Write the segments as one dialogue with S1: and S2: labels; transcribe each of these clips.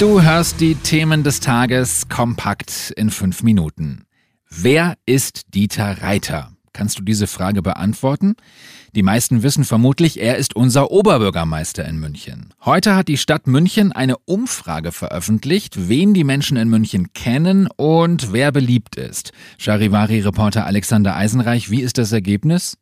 S1: Du hörst die Themen des Tages kompakt in fünf Minuten. Wer ist Dieter Reiter? Kannst du diese Frage beantworten? Die meisten wissen vermutlich, er ist unser Oberbürgermeister in München. Heute hat die Stadt München eine Umfrage veröffentlicht, wen die Menschen in München kennen und wer beliebt ist. Charivari-Reporter Alexander Eisenreich, wie ist das Ergebnis?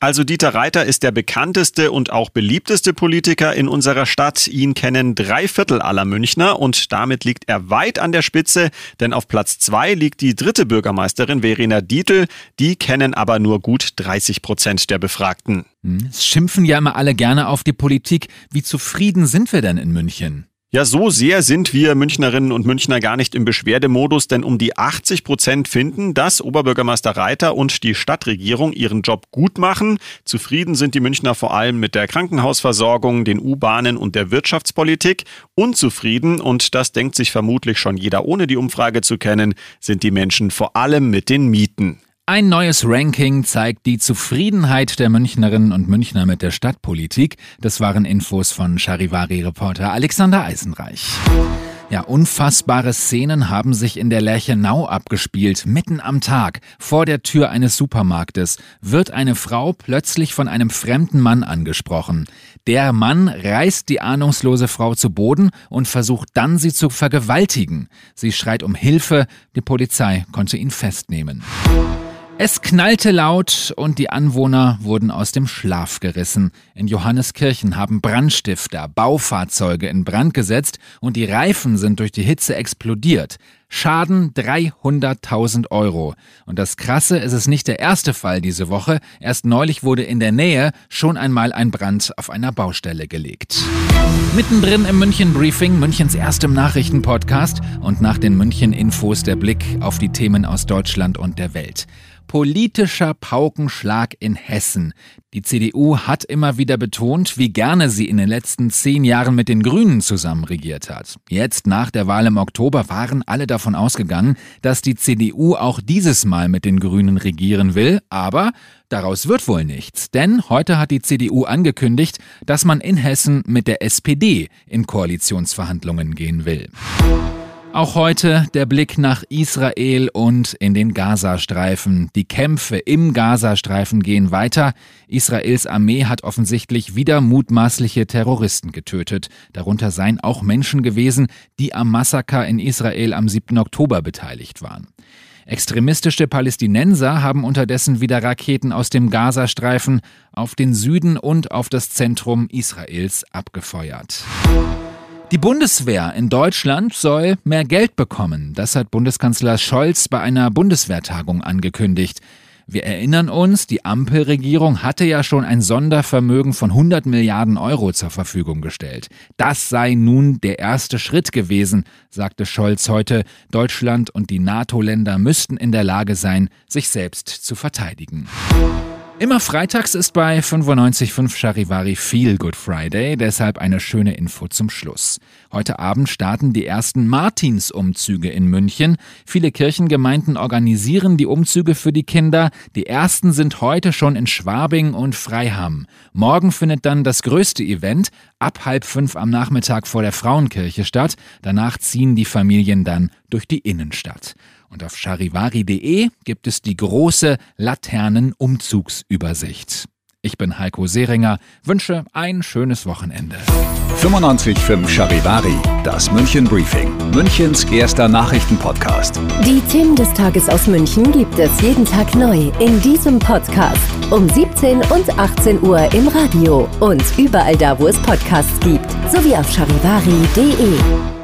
S2: Also Dieter Reiter ist der bekannteste und auch beliebteste Politiker in unserer Stadt. Ihn kennen drei Viertel aller Münchner und damit liegt er weit an der Spitze, denn auf Platz zwei liegt die dritte Bürgermeisterin Verena Dietl. Die kennen aber nur gut 30 Prozent der Befragten.
S1: Hm, es schimpfen ja immer alle gerne auf die Politik. Wie zufrieden sind wir denn in München?
S2: Ja, so sehr sind wir Münchnerinnen und Münchner gar nicht im Beschwerdemodus, denn um die 80 Prozent finden, dass Oberbürgermeister Reiter und die Stadtregierung ihren Job gut machen. Zufrieden sind die Münchner vor allem mit der Krankenhausversorgung, den U-Bahnen und der Wirtschaftspolitik. Unzufrieden, und das denkt sich vermutlich schon jeder ohne die Umfrage zu kennen, sind die Menschen vor allem mit den Mieten.
S1: Ein neues Ranking zeigt die Zufriedenheit der Münchnerinnen und Münchner mit der Stadtpolitik. Das waren Infos von Charivari-Reporter Alexander Eisenreich. Ja, unfassbare Szenen haben sich in der Lerchenau abgespielt. Mitten am Tag, vor der Tür eines Supermarktes, wird eine Frau plötzlich von einem fremden Mann angesprochen. Der Mann reißt die ahnungslose Frau zu Boden und versucht dann, sie zu vergewaltigen. Sie schreit um Hilfe, die Polizei konnte ihn festnehmen. Es knallte laut und die Anwohner wurden aus dem Schlaf gerissen. In Johanneskirchen haben Brandstifter Baufahrzeuge in Brand gesetzt und die Reifen sind durch die Hitze explodiert. Schaden 300.000 Euro. Und das Krasse ist es nicht der erste Fall diese Woche. Erst neulich wurde in der Nähe schon einmal ein Brand auf einer Baustelle gelegt. Mittendrin im München Briefing, Münchens erstem Nachrichtenpodcast und nach den München Infos der Blick auf die Themen aus Deutschland und der Welt politischer Paukenschlag in Hessen. Die CDU hat immer wieder betont, wie gerne sie in den letzten zehn Jahren mit den Grünen zusammen regiert hat. Jetzt nach der Wahl im Oktober waren alle davon ausgegangen, dass die CDU auch dieses Mal mit den Grünen regieren will, aber daraus wird wohl nichts. Denn heute hat die CDU angekündigt, dass man in Hessen mit der SPD in Koalitionsverhandlungen gehen will. Auch heute der Blick nach Israel und in den Gazastreifen. Die Kämpfe im Gazastreifen gehen weiter. Israels Armee hat offensichtlich wieder mutmaßliche Terroristen getötet. Darunter seien auch Menschen gewesen, die am Massaker in Israel am 7. Oktober beteiligt waren. Extremistische Palästinenser haben unterdessen wieder Raketen aus dem Gazastreifen auf den Süden und auf das Zentrum Israels abgefeuert. Die Bundeswehr in Deutschland soll mehr Geld bekommen. Das hat Bundeskanzler Scholz bei einer Bundeswehrtagung angekündigt. Wir erinnern uns, die Ampelregierung hatte ja schon ein Sondervermögen von 100 Milliarden Euro zur Verfügung gestellt. Das sei nun der erste Schritt gewesen, sagte Scholz heute. Deutschland und die NATO-Länder müssten in der Lage sein, sich selbst zu verteidigen. Immer freitags ist bei 95.5 Charivari Feel Good Friday, deshalb eine schöne Info zum Schluss. Heute Abend starten die ersten Martinsumzüge in München. Viele Kirchengemeinden organisieren die Umzüge für die Kinder. Die ersten sind heute schon in Schwabing und Freiham. Morgen findet dann das größte Event ab halb fünf am Nachmittag vor der Frauenkirche statt. Danach ziehen die Familien dann durch die Innenstadt. Und auf charivari.de gibt es die große Laternenumzugsübersicht. Ich bin Heiko Seringer, wünsche ein schönes Wochenende.
S3: 95.5 Charivari, das München Briefing, Münchens erster Nachrichtenpodcast.
S4: Die Themen des Tages aus München gibt es jeden Tag neu in diesem Podcast um 17 und 18 Uhr im Radio und überall da, wo es Podcasts gibt, sowie auf charivari.de.